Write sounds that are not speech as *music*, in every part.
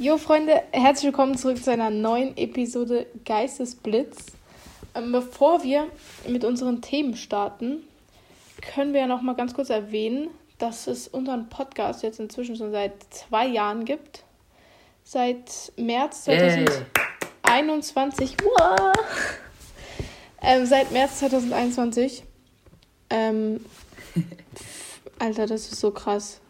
Jo Freunde, herzlich willkommen zurück zu einer neuen Episode Geistesblitz. Ähm, bevor wir mit unseren Themen starten, können wir ja noch mal ganz kurz erwähnen, dass es unseren Podcast jetzt inzwischen schon seit zwei Jahren gibt. Seit März 2021. Wow. Ähm, seit März 2021. Ähm, *laughs* Alter, das ist so krass.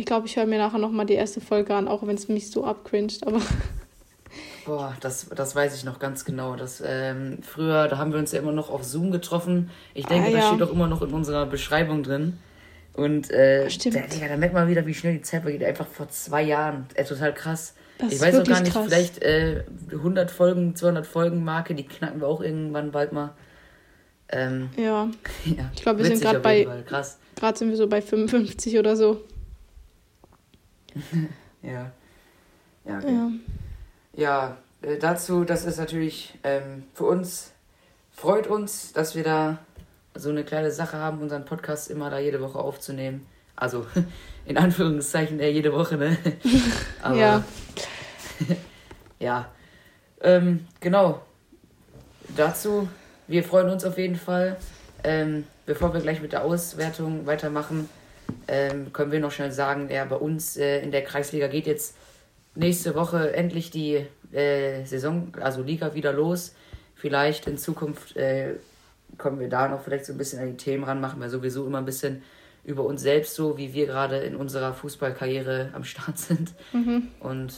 Ich glaube, ich höre mir nachher nochmal die erste Folge an, auch wenn es mich so abcringed, aber. *laughs* Boah, das, das weiß ich noch ganz genau. Das, ähm, früher, da haben wir uns ja immer noch auf Zoom getroffen. Ich denke, ah, ja. das steht auch immer noch in unserer Beschreibung drin. Und äh, Stimmt. Da, Digga, da merkt man wieder, wie schnell die Zeit vergeht. Einfach vor zwei Jahren. Äh, total krass. Das ich weiß auch gar nicht, krass. vielleicht äh, 100 Folgen, 200 Folgen Marke, die knacken wir auch irgendwann bald mal. Ähm, ja. *laughs* ja. Ich glaube, wir sind gerade bei. Krass. Gerade sind wir so bei 55 oder so. *laughs* ja. Ja, okay. ja. ja äh, dazu, das ist natürlich ähm, für uns, freut uns, dass wir da so eine kleine Sache haben, unseren Podcast immer da jede Woche aufzunehmen. Also *laughs* in Anführungszeichen äh, jede Woche, ne? *laughs* Aber, ja. ja. Ähm, genau. Dazu, wir freuen uns auf jeden Fall. Ähm, bevor wir gleich mit der Auswertung weitermachen, ähm, können wir noch schnell sagen, ja, bei uns äh, in der Kreisliga geht jetzt nächste Woche endlich die äh, Saison, also Liga wieder los. Vielleicht in Zukunft äh, kommen wir da noch vielleicht so ein bisschen an die Themen ran, machen wir sowieso immer ein bisschen über uns selbst so, wie wir gerade in unserer Fußballkarriere am Start sind. Mhm. Und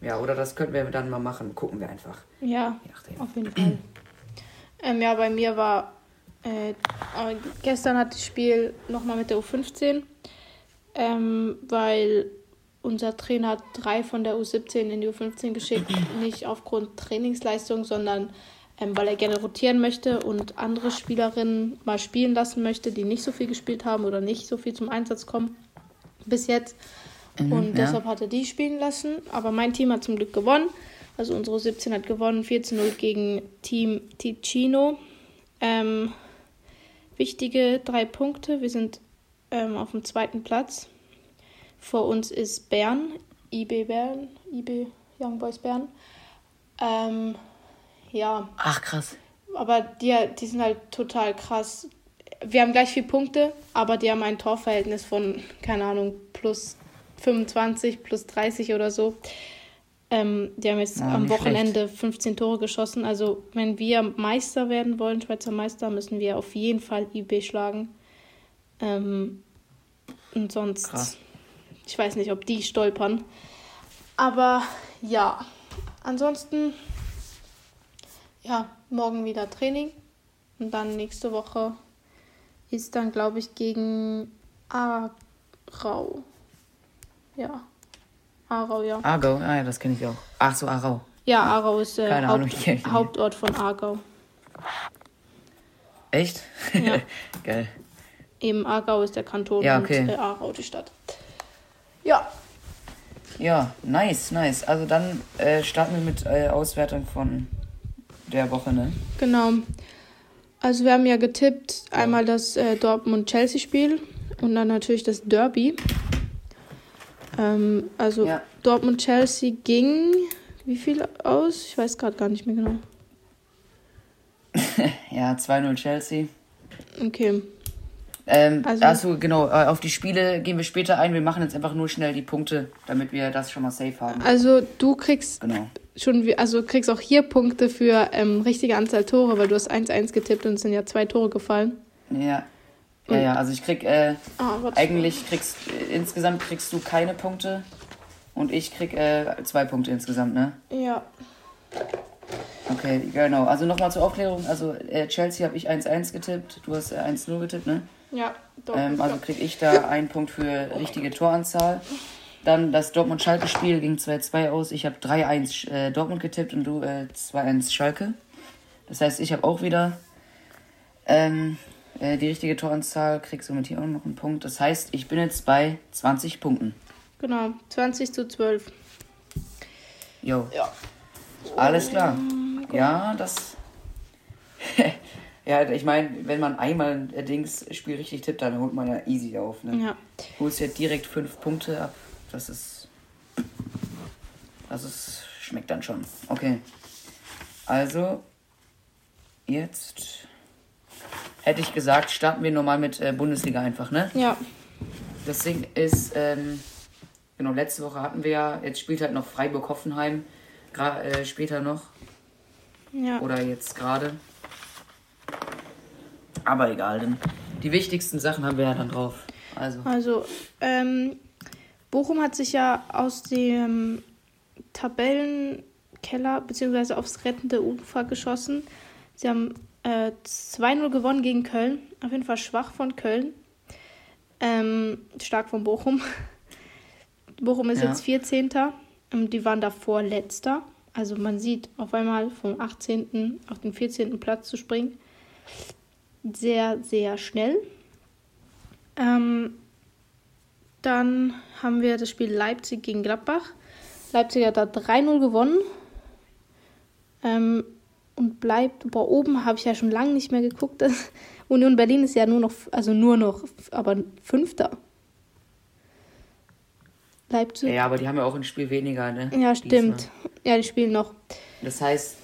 ja, oder das könnten wir dann mal machen, gucken wir einfach. Ja, auf jeden Fall. ähm, ja, bei mir war äh, gestern hat das Spiel nochmal mit der U15, ähm, weil unser Trainer hat drei von der U17 in die U15 geschickt, *clears throat* nicht aufgrund Trainingsleistung, sondern ähm, weil er gerne rotieren möchte und andere Spielerinnen mal spielen lassen möchte, die nicht so viel gespielt haben oder nicht so viel zum Einsatz kommen bis jetzt. Mhm, und ja. deshalb hat er die spielen lassen. Aber mein Team hat zum Glück gewonnen. Also unsere 17 hat gewonnen, 14-0 gegen Team Ticino. Ähm, wichtige drei Punkte. Wir sind ähm, auf dem zweiten Platz. Vor uns ist Bern, IB Bern, IB Young Boys Bern. Ähm, ja. Ach, krass. Aber die, die sind halt total krass. Wir haben gleich vier Punkte, aber die haben ein Torverhältnis von, keine Ahnung, plus 25, plus 30 oder so. Ähm, die haben jetzt ja, am Wochenende schlecht. 15 Tore geschossen. Also, wenn wir Meister werden wollen, Schweizer Meister, müssen wir auf jeden Fall IB schlagen. Ähm, und sonst, Krass. ich weiß nicht, ob die stolpern. Aber ja, ansonsten, ja, morgen wieder Training. Und dann nächste Woche ist dann, glaube ich, gegen Arau. Ja. Aarau, ja. Aargau, ah ja, das kenne ich auch. Ach so, Aarau. Ja, Aarau ist der äh, Haupt, Hauptort von Aargau. Echt? Ja. *laughs* Geil. Eben Aargau ist der Kanton ja, okay. und äh, Aarau die Stadt. Ja. Ja, nice, nice. Also dann äh, starten wir mit äh, Auswertung von der Woche, ne? Genau. Also wir haben ja getippt, einmal das äh, Dortmund-Chelsea-Spiel und dann natürlich das Derby. Ähm, also ja. Dortmund-Chelsea ging wie viel aus? Ich weiß gerade gar nicht mehr genau. *laughs* ja, 2-0 Chelsea. Okay. Ähm, also, also genau, äh, auf die Spiele gehen wir später ein. Wir machen jetzt einfach nur schnell die Punkte, damit wir das schon mal safe haben. Also du kriegst genau. schon, also kriegst auch hier Punkte für ähm, richtige Anzahl Tore, weil du hast 1-1 getippt und es sind ja zwei Tore gefallen. Ja, ja, ja, also ich krieg, äh, oh, eigentlich kriegst, äh, insgesamt kriegst du keine Punkte und ich krieg äh, zwei Punkte insgesamt, ne? Ja. Okay, genau. Also nochmal zur Aufklärung. Also äh, Chelsea habe ich 1-1 getippt, du hast 1-0 äh, getippt, ne? Ja, doch. Ähm, also krieg ich da einen Punkt für richtige Toranzahl. Dann das Dortmund-Schalke-Spiel ging 2-2 aus. Ich habe 3-1 äh, Dortmund getippt und du äh, 2-1 Schalke. Das heißt, ich habe auch wieder ähm, äh, die richtige Toranzahl, kriegst somit hier auch noch einen Punkt. Das heißt, ich bin jetzt bei 20 Punkten. Genau, 20 zu 12. Jo. Ja. Alles klar. Oh ja, das. *laughs* ja, ich meine, wenn man einmal ein Dings Spiel richtig tippt, dann holt man ja easy auf. Ne? Ja. Holst ja direkt fünf Punkte ab. Das ist Das ist, schmeckt dann schon. Okay. Also, jetzt hätte ich gesagt, starten wir nochmal mit äh, Bundesliga einfach, ne? Ja. Das Ding ist, ähm, genau, letzte Woche hatten wir ja, jetzt spielt halt noch Freiburg-Hoffenheim, äh, später noch. Ja. Oder jetzt gerade. Aber egal, denn die wichtigsten Sachen haben wir ja dann drauf. Also, also ähm, Bochum hat sich ja aus dem Tabellenkeller bzw. aufs rettende Ufer geschossen. Sie haben äh, 2-0 gewonnen gegen Köln. Auf jeden Fall schwach von Köln. Ähm, stark von Bochum. *laughs* Bochum ist ja. jetzt 14. Und die waren davor letzter. Also man sieht auf einmal vom 18. auf den 14. Platz zu springen. Sehr, sehr schnell. Ähm, dann haben wir das Spiel Leipzig gegen Gladbach. Leipzig hat da 3-0 gewonnen. Ähm, und bleibt, boah, oben habe ich ja schon lange nicht mehr geguckt. Union Berlin ist ja nur noch, also nur noch, aber Fünfter. Leipzig. Ja, aber die haben ja auch ein Spiel weniger, ne? Ja, stimmt. Diesmal. Ja, die spielen noch. Das heißt,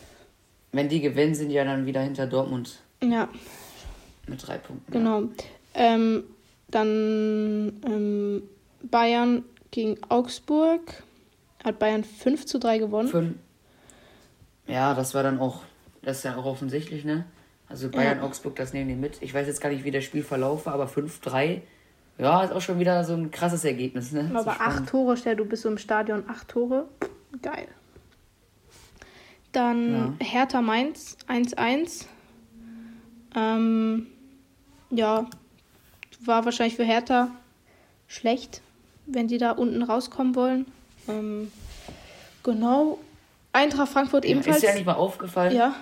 wenn die gewinnen, sind die ja dann wieder hinter Dortmund. Ja. Mit drei Punkten. Genau. Ja. Ähm, dann ähm, Bayern gegen Augsburg. Hat Bayern 5 zu 3 gewonnen. Fünf. Ja, das war dann auch, das ist ja auch offensichtlich, ne? Also Bayern, ja. Augsburg, das nehmen die mit. Ich weiß jetzt gar nicht, wie das Spiel verlaufe, aber 5-3, ja, ist auch schon wieder so ein krasses Ergebnis, ne? Aber acht Tore, stell, du bist so im Stadion, acht Tore. Geil. Dann ja. Hertha Mainz 1-1. Ähm, ja, war wahrscheinlich für Hertha schlecht, wenn die da unten rauskommen wollen. Ähm, genau. Eintracht Frankfurt ebenfalls. Ist dir nicht mal aufgefallen? Ja.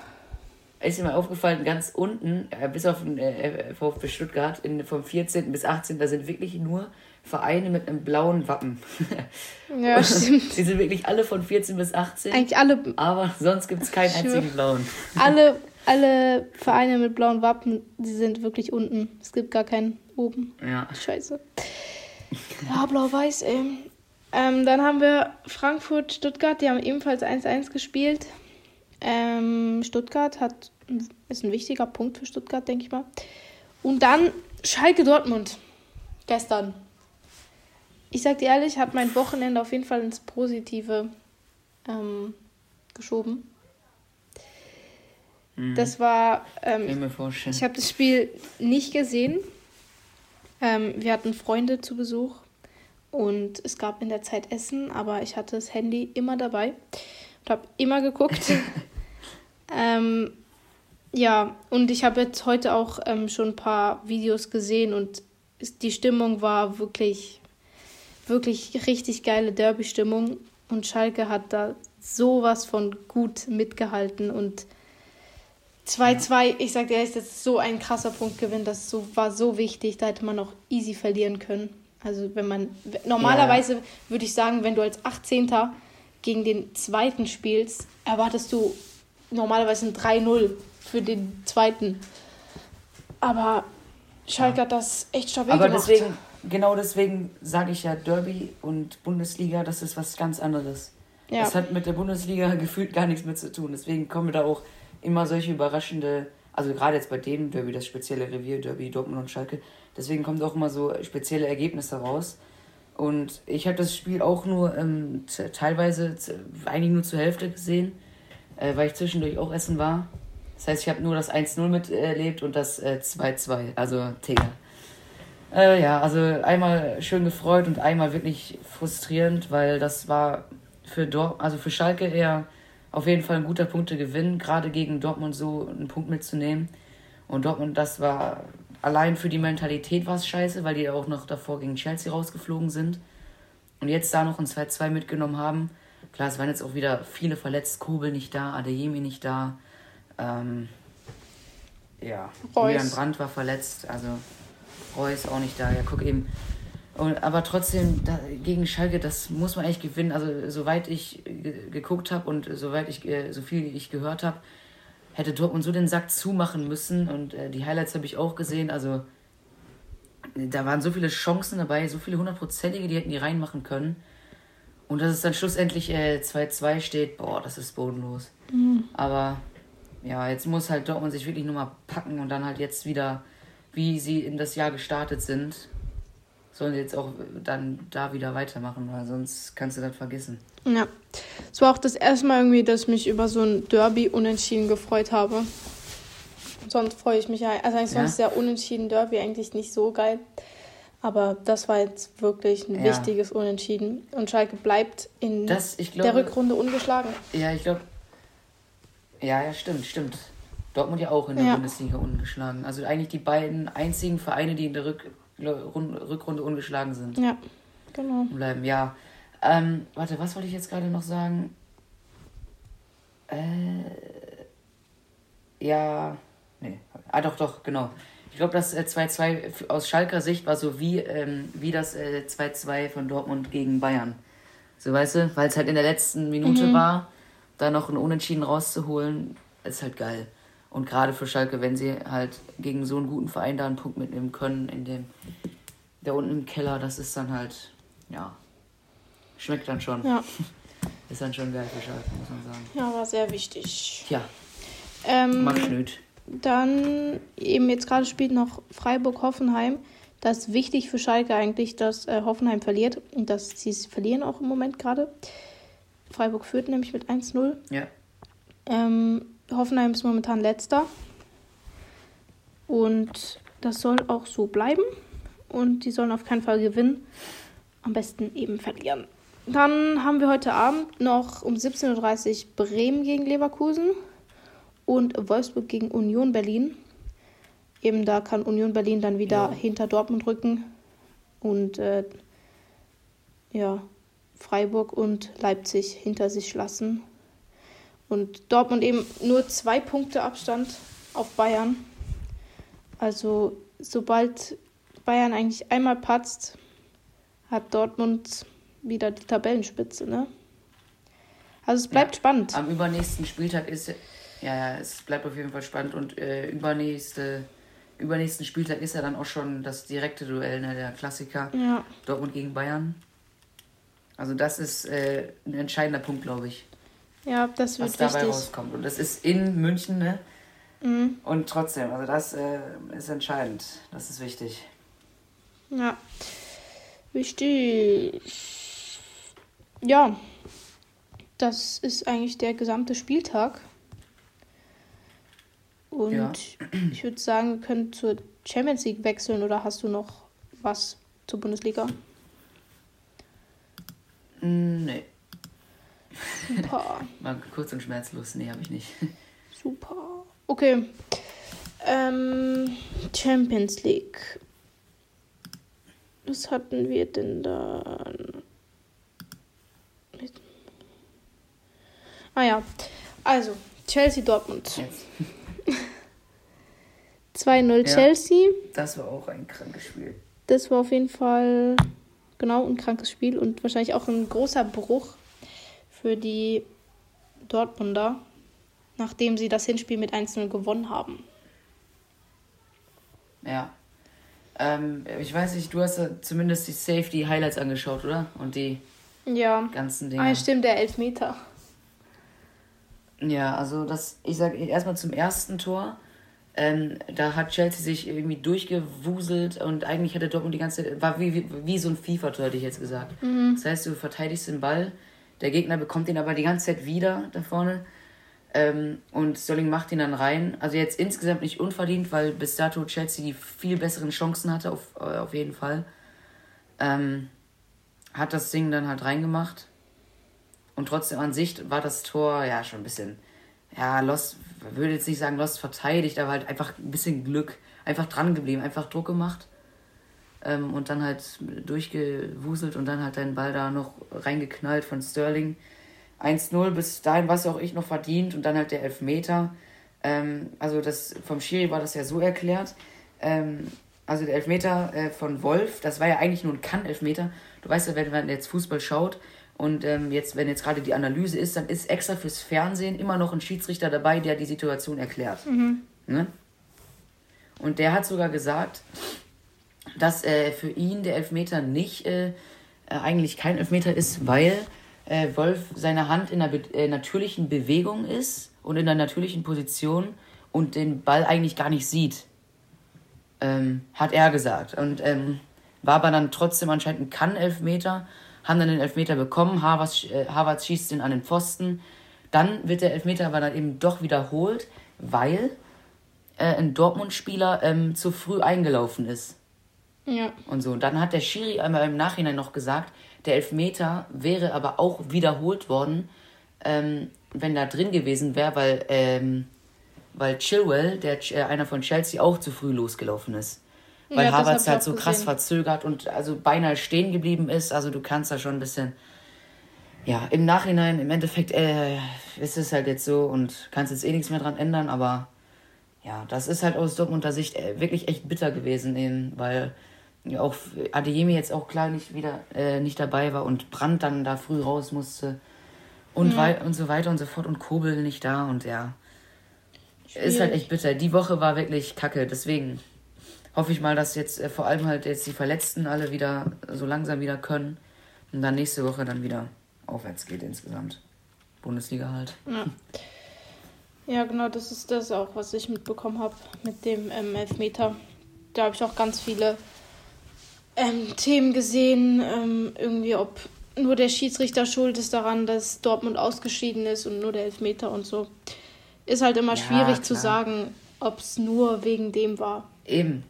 Ist mal aufgefallen, ganz unten, äh, bis auf den äh, VfB Stuttgart, in, vom 14. bis 18. da sind wirklich nur Vereine mit einem blauen Wappen. *laughs* Ja, stimmt. Die sind wirklich alle von 14 bis 18. Eigentlich alle. Aber sonst gibt es keinen einzigen blauen. Alle, *laughs* alle Vereine mit blauen Wappen, die sind wirklich unten. Es gibt gar keinen oben. Ja. Scheiße. Ja, blau-weiß, ey. Ähm, dann haben wir Frankfurt, Stuttgart, die haben ebenfalls 1-1 gespielt. Ähm, Stuttgart hat, ist ein wichtiger Punkt für Stuttgart, denke ich mal. Und dann Schalke Dortmund. Gestern. Ich sag dir ehrlich, hat mein Wochenende auf jeden Fall ins Positive ähm, geschoben. Mhm. Das war. Ähm, ich. Ich habe das Spiel nicht gesehen. Ähm, wir hatten Freunde zu Besuch und es gab in der Zeit Essen, aber ich hatte das Handy immer dabei und habe immer geguckt. *laughs* ähm, ja, und ich habe jetzt heute auch ähm, schon ein paar Videos gesehen und die Stimmung war wirklich, wirklich richtig geile Derby-Stimmung und Schalke hat da sowas von gut mitgehalten und 2-2, ich sag dir, ist jetzt so ein krasser Punktgewinn, das so, war so wichtig, da hätte man auch easy verlieren können. Also wenn man, normalerweise ja. würde ich sagen, wenn du als 18. gegen den zweiten spielst, erwartest du normalerweise ein 3-0 für den zweiten. Aber Schalke ja. hat das echt stabil Aber gemacht. deswegen, genau deswegen sage ich ja Derby und Bundesliga, das ist was ganz anderes. Ja. Das hat mit der Bundesliga *laughs* gefühlt gar nichts mehr zu tun. Deswegen kommen da auch immer solche überraschende, also gerade jetzt bei dem Derby, das spezielle Revier, Derby Dortmund und Schalke, deswegen kommt auch immer so spezielle Ergebnisse raus. Und ich habe das Spiel auch nur ähm, teilweise, eigentlich nur zur Hälfte gesehen, äh, weil ich zwischendurch auch essen war. Das heißt, ich habe nur das 1-0 miterlebt und das 2-2, äh, also Tegel. Äh, ja, also einmal schön gefreut und einmal wirklich frustrierend, weil das war für Dor also für Schalke eher auf jeden Fall ein guter Punktegewinn, gerade gegen Dortmund so einen Punkt mitzunehmen. Und Dortmund, das war allein für die Mentalität war es scheiße, weil die auch noch davor gegen Chelsea rausgeflogen sind. Und jetzt da noch ein 2-2 mitgenommen haben. Klar, es waren jetzt auch wieder viele verletzt. Kobel nicht da, Adeyemi nicht da. Ähm, ja, Julian Brandt war verletzt, also Reus auch nicht da. Ja, guck eben, und, aber trotzdem, da, gegen Schalke, das muss man echt gewinnen. Also, soweit ich geguckt habe und soweit ich, äh, so viel ich gehört habe, hätte Dortmund so den Sack zumachen müssen. Und äh, die Highlights habe ich auch gesehen. Also, da waren so viele Chancen dabei, so viele hundertprozentige, die hätten die reinmachen können. Und dass es dann schlussendlich 2-2 äh, steht, boah, das ist bodenlos. Mhm. Aber ja, jetzt muss halt Dortmund sich wirklich nur mal packen und dann halt jetzt wieder, wie sie in das Jahr gestartet sind, sollen jetzt auch dann da wieder weitermachen, weil sonst kannst du das vergessen. Ja. Es war auch das erste Mal irgendwie, dass ich mich über so ein Derby unentschieden gefreut habe. Sonst freue ich mich ja, also eigentlich ja. sonst der unentschieden Derby eigentlich nicht so geil. Aber das war jetzt wirklich ein ja. wichtiges Unentschieden. Und Schalke bleibt in das, glaube, der Rückrunde ungeschlagen. Ja, ich glaube. Ja, ja, stimmt, stimmt. Dortmund ja auch in der ja. Bundesliga ungeschlagen. Also eigentlich die beiden einzigen Vereine, die in der Rück Rückrunde ungeschlagen sind. Ja, genau. Bleiben, ja. Ähm, warte, was wollte ich jetzt gerade noch sagen? Äh, ja, nee. Ah, doch, doch, genau. Ich glaube, das 2-2 äh, aus Schalker Sicht war so wie, ähm, wie das 2-2 äh, von Dortmund gegen Bayern. So, weißt du, weil es halt in der letzten Minute mhm. war, da noch ein Unentschieden rauszuholen, ist halt geil. Und gerade für Schalke, wenn sie halt gegen so einen guten Verein da einen Punkt mitnehmen können, in dem, der unten im Keller, das ist dann halt, ja, schmeckt dann schon. Ja. *laughs* Ist dann schon geil für Schalke, muss man sagen. Ja, war sehr wichtig. Ja. Ähm, Mach schnüt. Dann eben jetzt gerade spielt noch Freiburg-Hoffenheim. Das ist wichtig für Schalke eigentlich, dass äh, Hoffenheim verliert und dass sie es verlieren auch im Moment gerade. Freiburg führt nämlich mit 1-0. Ja. Ähm, Hoffenheim ist momentan letzter. Und das soll auch so bleiben. Und die sollen auf keinen Fall gewinnen. Am besten eben verlieren. Dann haben wir heute Abend noch um 17.30 Uhr Bremen gegen Leverkusen und Wolfsburg gegen Union Berlin. Eben da kann Union Berlin dann wieder ja. hinter Dortmund rücken und äh, ja, Freiburg und Leipzig hinter sich lassen. Und Dortmund eben nur zwei Punkte Abstand auf Bayern. Also sobald Bayern eigentlich einmal patzt, hat Dortmund wieder die Tabellenspitze, ne? Also es bleibt ja, spannend. Am übernächsten Spieltag ist ja, ja, es bleibt auf jeden Fall spannend und äh, übernächste, übernächsten Spieltag ist ja dann auch schon das direkte Duell, ne, der Klassiker. Ja. Dortmund gegen Bayern. Also das ist äh, ein entscheidender Punkt, glaube ich. Ja, das wird was dabei wichtig. rauskommt. Und das ist in München, ne? Mhm. Und trotzdem, also das äh, ist entscheidend. Das ist wichtig. Ja. Wichtig. Ja. Das ist eigentlich der gesamte Spieltag. Und ja. ich würde sagen, wir können zur Champions League wechseln oder hast du noch was zur Bundesliga? Nee. Super. *laughs* Mal kurz und schmerzlos. Nee, habe ich nicht. Super. Okay. Ähm, Champions League. Was hatten wir denn da? Ah ja. Also, Chelsea Dortmund. Yes. *laughs* 2-0 ja, Chelsea. Das war auch ein krankes Spiel. Das war auf jeden Fall genau ein krankes Spiel und wahrscheinlich auch ein großer Bruch für die Dortmunder, nachdem sie das Hinspiel mit 1-0 gewonnen haben. Ja. Ähm, ich weiß nicht, du hast zumindest die Safety Highlights angeschaut, oder? Und die ja. ganzen Dinge. Ah, stimmt, der Elfmeter. Ja, also das, ich sage erstmal zum ersten Tor. Ähm, da hat Chelsea sich irgendwie durchgewuselt und eigentlich hatte Dortmund die ganze Zeit, war wie, wie, wie so ein FIFA-Tor, hätte ich jetzt gesagt. Mhm. Das heißt, du verteidigst den Ball, der Gegner bekommt ihn aber die ganze Zeit wieder da vorne ähm, und Sterling macht ihn dann rein. Also jetzt insgesamt nicht unverdient, weil bis dato Chelsea die viel besseren Chancen hatte, auf, äh, auf jeden Fall. Ähm, hat das Ding dann halt reingemacht. Und trotzdem an sich war das Tor ja schon ein bisschen, ja, lost, würde jetzt nicht sagen lost verteidigt, aber halt einfach ein bisschen Glück. Einfach dran geblieben, einfach Druck gemacht. Ähm, und dann halt durchgewuselt und dann halt deinen Ball da noch reingeknallt von Sterling. 1-0, bis dahin war es auch ich noch verdient und dann halt der Elfmeter. Ähm, also das vom Schiri war das ja so erklärt. Ähm, also der Elfmeter äh, von Wolf, das war ja eigentlich nur ein Kann-Elfmeter. Du weißt ja, wenn man jetzt Fußball schaut, und ähm, jetzt, wenn jetzt gerade die Analyse ist, dann ist extra fürs Fernsehen immer noch ein Schiedsrichter dabei, der die Situation erklärt. Mhm. Ne? Und der hat sogar gesagt, dass äh, für ihn der Elfmeter nicht äh, äh, eigentlich kein Elfmeter ist, weil äh, Wolf seine Hand in einer be äh, natürlichen Bewegung ist und in einer natürlichen Position und den Ball eigentlich gar nicht sieht. Ähm, hat er gesagt. Und ähm, war aber dann trotzdem anscheinend ein Kann-Elfmeter, haben dann den Elfmeter bekommen, Havertz, äh, Havertz schießt den an den Pfosten. Dann wird der Elfmeter aber dann eben doch wiederholt, weil äh, ein Dortmund-Spieler ähm, zu früh eingelaufen ist. Ja. Und so. Und dann hat der Schiri einmal im Nachhinein noch gesagt, der Elfmeter wäre aber auch wiederholt worden, ähm, wenn da drin gewesen wäre, weil, ähm, weil Chilwell, der, äh, einer von Chelsea, auch zu früh losgelaufen ist. Weil ja, Havertz halt so gesehen. krass verzögert und also beinahe stehen geblieben ist. Also du kannst da schon ein bisschen. Ja, im Nachhinein, im Endeffekt äh, ist es halt jetzt so und kannst jetzt eh nichts mehr dran ändern, aber ja, das ist halt aus Dortmunder Sicht äh, wirklich echt bitter gewesen, eben, weil auch Adeyemi jetzt auch klar nicht wieder äh, nicht dabei war und Brandt dann da früh raus musste und, ja. und so weiter und so fort und Kobel nicht da und ja. Schwierig. Ist halt echt bitter. Die Woche war wirklich kacke, deswegen hoffe ich mal, dass jetzt äh, vor allem halt jetzt die Verletzten alle wieder so langsam wieder können und dann nächste Woche dann wieder aufwärts geht insgesamt. Bundesliga halt. Ja. Ja, genau, das ist das auch, was ich mitbekommen habe mit dem ähm, Elfmeter. Da habe ich auch ganz viele ähm, Themen gesehen, ähm, irgendwie ob nur der Schiedsrichter schuld ist daran, dass Dortmund ausgeschieden ist und nur der Elfmeter und so. Ist halt immer ja, schwierig klar. zu sagen, ob es nur wegen dem war. Eben.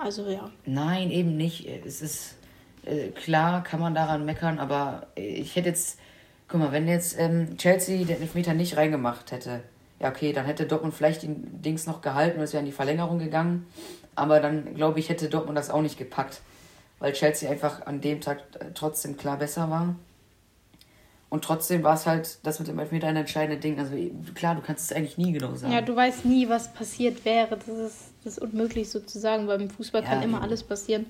Also ja. Nein, eben nicht. Es ist äh, klar, kann man daran meckern, aber ich hätte jetzt, guck mal, wenn jetzt ähm, Chelsea den Elfmeter nicht reingemacht hätte, ja okay, dann hätte Dortmund vielleicht den Dings noch gehalten und es wäre in die Verlängerung gegangen. Aber dann, glaube ich, hätte Dortmund das auch nicht gepackt weil Chelsea einfach an dem Tag äh, trotzdem klar besser war. Und trotzdem war es halt das mit dem Elfmeter ein entscheidendes Ding. Also klar, du kannst es eigentlich nie genau sagen. Ja, du weißt nie, was passiert wäre. Das ist, das ist unmöglich sozusagen, weil im Fußball ja, kann immer eben. alles passieren.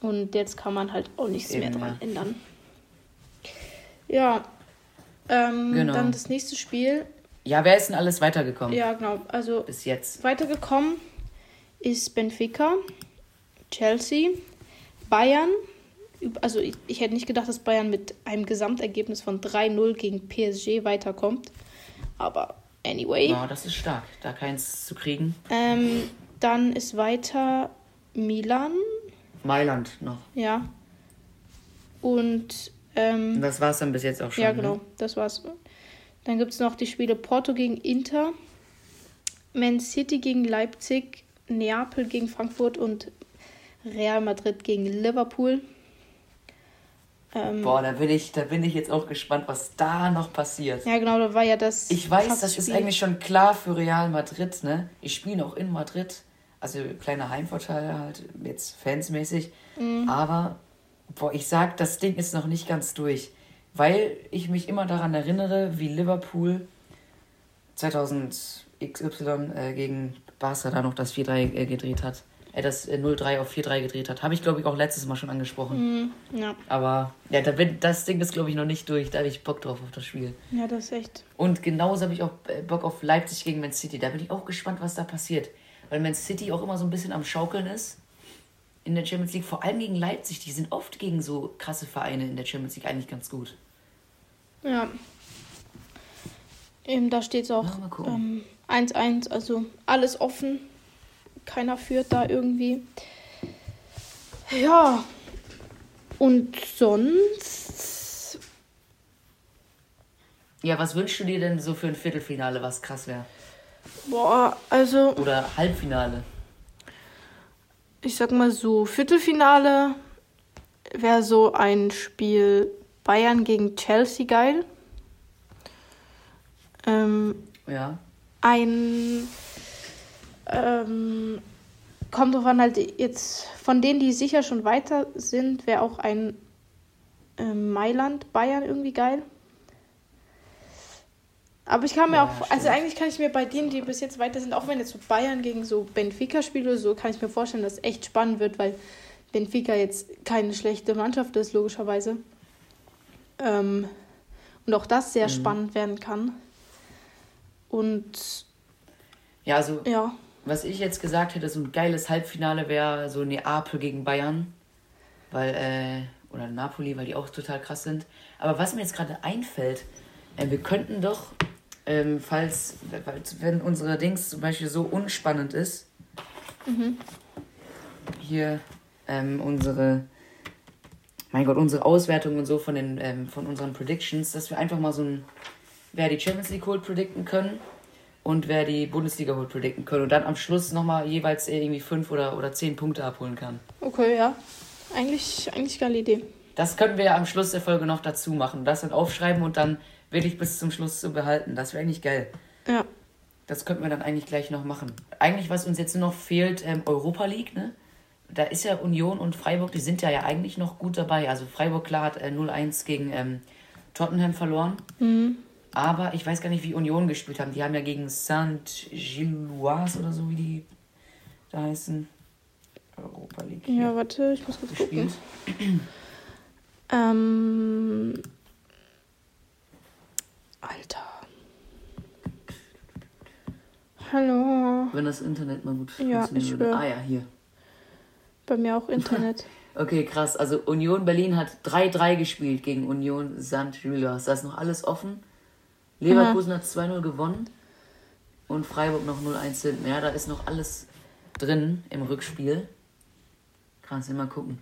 Und jetzt kann man halt auch nichts eben, mehr dran ja. ändern. Ja, ähm, genau. dann das nächste Spiel. Ja, wer ist denn alles weitergekommen? Ja, genau. Also bis jetzt. Weitergekommen ist Benfica, Chelsea, Bayern, also ich, ich, hätte nicht gedacht, dass Bayern mit einem Gesamtergebnis von 3-0 gegen PSG weiterkommt. Aber anyway. Ja, das ist stark, da keins zu kriegen. Ähm, dann ist weiter Milan. Mailand noch. Ja. Und. Ähm, das war es dann bis jetzt auch schon. Ja, genau, ne? das war's. Dann gibt es noch die Spiele Porto gegen Inter, Man City gegen Leipzig, Neapel gegen Frankfurt und Real Madrid gegen Liverpool. Ähm, Boah, da bin, ich, da bin ich jetzt auch gespannt, was da noch passiert. Ja, genau, da war ja das. Ich weiß, das ist eigentlich schon klar für Real Madrid, ne? Ich spiele auch in Madrid. Also kleiner Heimvorteil halt, jetzt fansmäßig. Mhm. Aber, boah, ich sag, das Ding ist noch nicht ganz durch. Weil ich mich immer daran erinnere, wie Liverpool 2000 XY äh, gegen Barca da noch das 4-3 äh, gedreht hat er das 0-3 äh, auf 4-3 gedreht hat. Habe ich, glaube ich, auch letztes Mal schon angesprochen. Mm, ja. Aber ja, da bin, das Ding ist, glaube ich, noch nicht durch. Da habe ich Bock drauf auf das Spiel. Ja, das ist echt. Und genauso habe ich auch äh, Bock auf Leipzig gegen Man City. Da bin ich auch gespannt, was da passiert. Weil Man City auch immer so ein bisschen am Schaukeln ist in der Champions League. Vor allem gegen Leipzig. Die sind oft gegen so krasse Vereine in der Champions League eigentlich ganz gut. Ja. Eben, da steht es auch 1-1, ähm, also alles offen keiner führt da irgendwie. Ja. Und sonst. Ja, was wünschst du dir denn so für ein Viertelfinale, was krass wäre? Boah, also. Oder Halbfinale. Ich sag mal so, Viertelfinale wäre so ein Spiel Bayern gegen Chelsea geil. Ähm, ja. Ein ähm, kommt drauf an, halt jetzt von denen, die sicher schon weiter sind, wäre auch ein äh, Mailand, Bayern irgendwie geil. Aber ich kann mir ja, auch, stimmt. also eigentlich kann ich mir bei denen, die bis jetzt weiter sind, auch wenn jetzt so Bayern gegen so Benfica spielt oder so, kann ich mir vorstellen, dass es echt spannend wird, weil Benfica jetzt keine schlechte Mannschaft ist, logischerweise. Ähm, und auch das sehr mhm. spannend werden kann. Und. Ja, also. Ja was ich jetzt gesagt hätte, so ein geiles Halbfinale wäre so Neapel gegen Bayern. Weil, äh, oder Napoli, weil die auch total krass sind. Aber was mir jetzt gerade einfällt, äh, wir könnten doch, ähm, falls, wenn unsere Dings zum Beispiel so unspannend ist, mhm. hier ähm, unsere, mein Gott, unsere Auswertung und so von den, ähm, von unseren Predictions, dass wir einfach mal so ein, wer die Champions League holt, predikten können und wer die Bundesliga holt, predikten können und dann am Schluss nochmal jeweils irgendwie fünf oder, oder zehn Punkte abholen kann. Okay, ja. Eigentlich, eigentlich geile Idee. Das können wir ja am Schluss der Folge noch dazu machen. Das dann aufschreiben und dann wirklich bis zum Schluss zu behalten. Das wäre eigentlich geil. Ja. Das könnten wir dann eigentlich gleich noch machen. Eigentlich, was uns jetzt nur noch fehlt, ähm, Europa League, ne? Da ist ja Union und Freiburg, die sind ja, ja eigentlich noch gut dabei. Also Freiburg, klar, hat äh, 0-1 gegen ähm, Tottenham verloren. Mhm. Aber ich weiß gar nicht, wie Union gespielt haben. Die haben ja gegen Saint-Gilloise oder so, wie die da heißen. Europa League. Ja, warte, ich muss kurz gespielt. gucken. *clears throat* ähm. Alter. Hallo. Wenn das Internet mal gut funktioniert. Ja, ich würde. Ah ja, hier. Bei mir auch Internet. *laughs* okay, krass. Also Union Berlin hat 3-3 gespielt gegen Union St. Julius. Da ist noch alles offen. Leverkusen Aha. hat 2-0 gewonnen und Freiburg noch 0-1 hinten. Ja, da ist noch alles drin im Rückspiel. Kannst du mal gucken.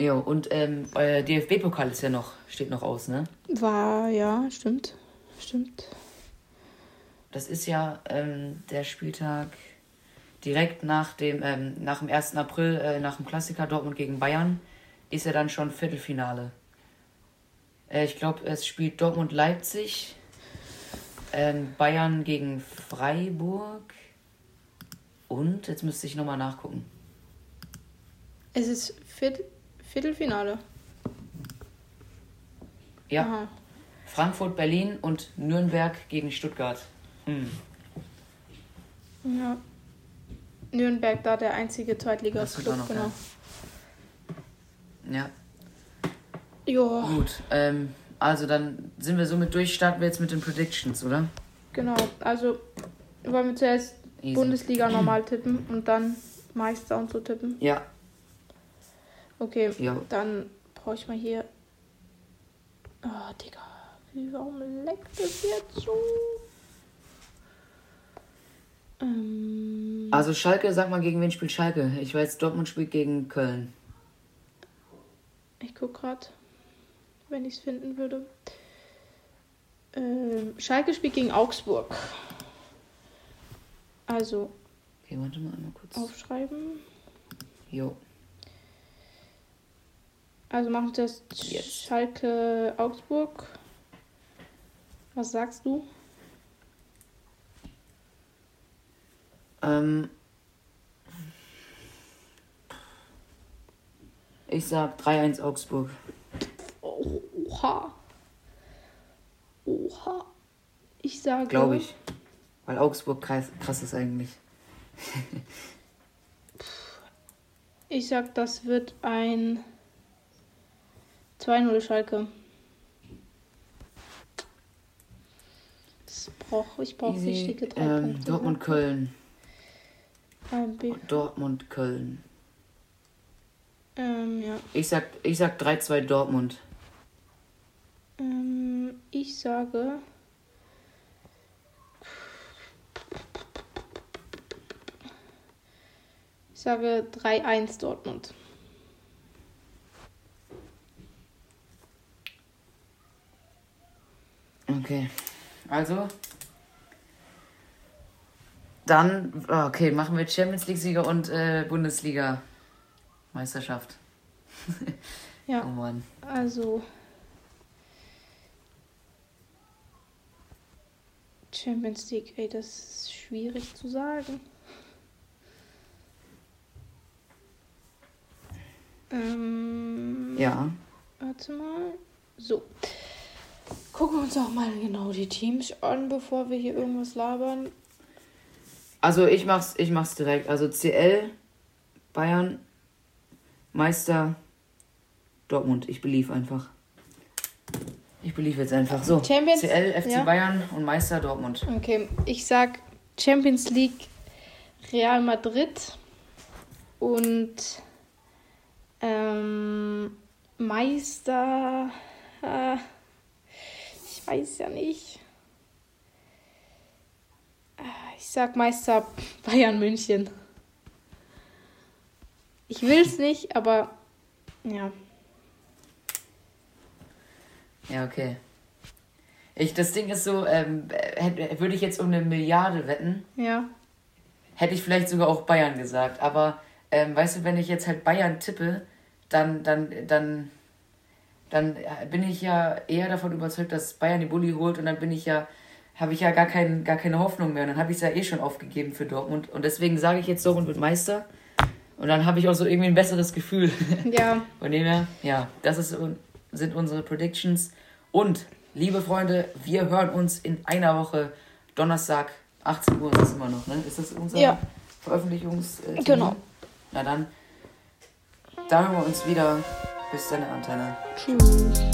Jo, und ähm, euer DFB-Pokal ist ja noch, steht noch aus, ne? War, ja, stimmt. Stimmt. Das ist ja ähm, der Spieltag direkt nach dem, ähm, nach dem 1. April, äh, nach dem Klassiker Dortmund gegen Bayern, ist ja dann schon Viertelfinale. Äh, ich glaube, es spielt Dortmund-Leipzig, ähm, Bayern gegen Freiburg und, jetzt müsste ich nochmal nachgucken. Es ist Viertel Viertelfinale. Ja. Aha. Frankfurt, Berlin und Nürnberg gegen Stuttgart. Hm. Ja. Nürnberg da der einzige Zweitliga-Club, genau. Ja. Ja. Gut, ähm, also dann sind wir somit durch, starten wir jetzt mit den Predictions, oder? Genau, also wollen wir zuerst Easy. Bundesliga normal tippen und dann Meister und so tippen? Ja. Okay, ja. dann brauche ich mal hier. Oh, Digga. Warum leckt das jetzt so? Ähm. Also Schalke, sag mal, gegen wen spielt Schalke? Ich weiß, Dortmund spielt gegen Köln. Ich guck gerade, wenn ich es finden würde. Ähm, Schalke spielt gegen Augsburg. Also. Okay, warte mal einmal kurz. Aufschreiben. Jo. Also machen wir das Jetzt. Schalke Augsburg. Was sagst du? Ähm. Ich sag 3-1 Augsburg. Oha. Oha. Ich sage. Glaube ich. Weil Augsburg krass, krass ist eigentlich. ich sag, das wird ein 2-0 Schalke. Brauch, ich brauche wichtige drei ähm, Punkte. Dortmund, Köln. Dortmund, Köln. Ähm, ja. Ich sag, ich sag 3-2 Dortmund. Ich sage Ich sage 3-1 Dortmund. Okay. Also. Dann, okay, machen wir Champions League-Sieger und äh, Bundesliga-Meisterschaft. *laughs* ja. Oh Mann. Also. Champions League, ey, das ist schwierig zu sagen. Ähm, ja. Warte mal. So. Gucken wir uns auch mal genau die Teams an, bevor wir hier irgendwas labern. Also ich mach's, ich mach's direkt. Also CL, Bayern, Meister, Dortmund. Ich belief einfach. Ich belief jetzt einfach. So, Champions, CL, FC ja. Bayern und Meister Dortmund. Okay, ich sag Champions League Real Madrid und Ähm, Meister. Äh, ich weiß ja nicht. Äh, ich sag Meister Bayern München. Ich will es nicht, aber ja. Ja, okay. Ich, das Ding ist so, ähm, würde ich jetzt um eine Milliarde wetten, ja. hätte ich vielleicht sogar auch Bayern gesagt. Aber ähm, weißt du, wenn ich jetzt halt Bayern tippe, dann, dann, dann, dann bin ich ja eher davon überzeugt, dass Bayern die Bulli holt und dann bin ich ja, habe ich ja gar, kein, gar keine Hoffnung mehr. Und dann habe ich es ja eh schon aufgegeben für Dortmund. Und deswegen sage ich jetzt, Dortmund wird Meister. Und dann habe ich auch so irgendwie ein besseres Gefühl. Ja. *laughs* Von dem her, ja, das ist, sind unsere Predictions. Und, liebe Freunde, wir hören uns in einer Woche, Donnerstag, 18 Uhr ist das immer noch, ne? Ist das unser ja. Veröffentlichungs... Äh, genau. Na dann, da hören wir uns wieder. Bis dann, Antenne. Tschüss.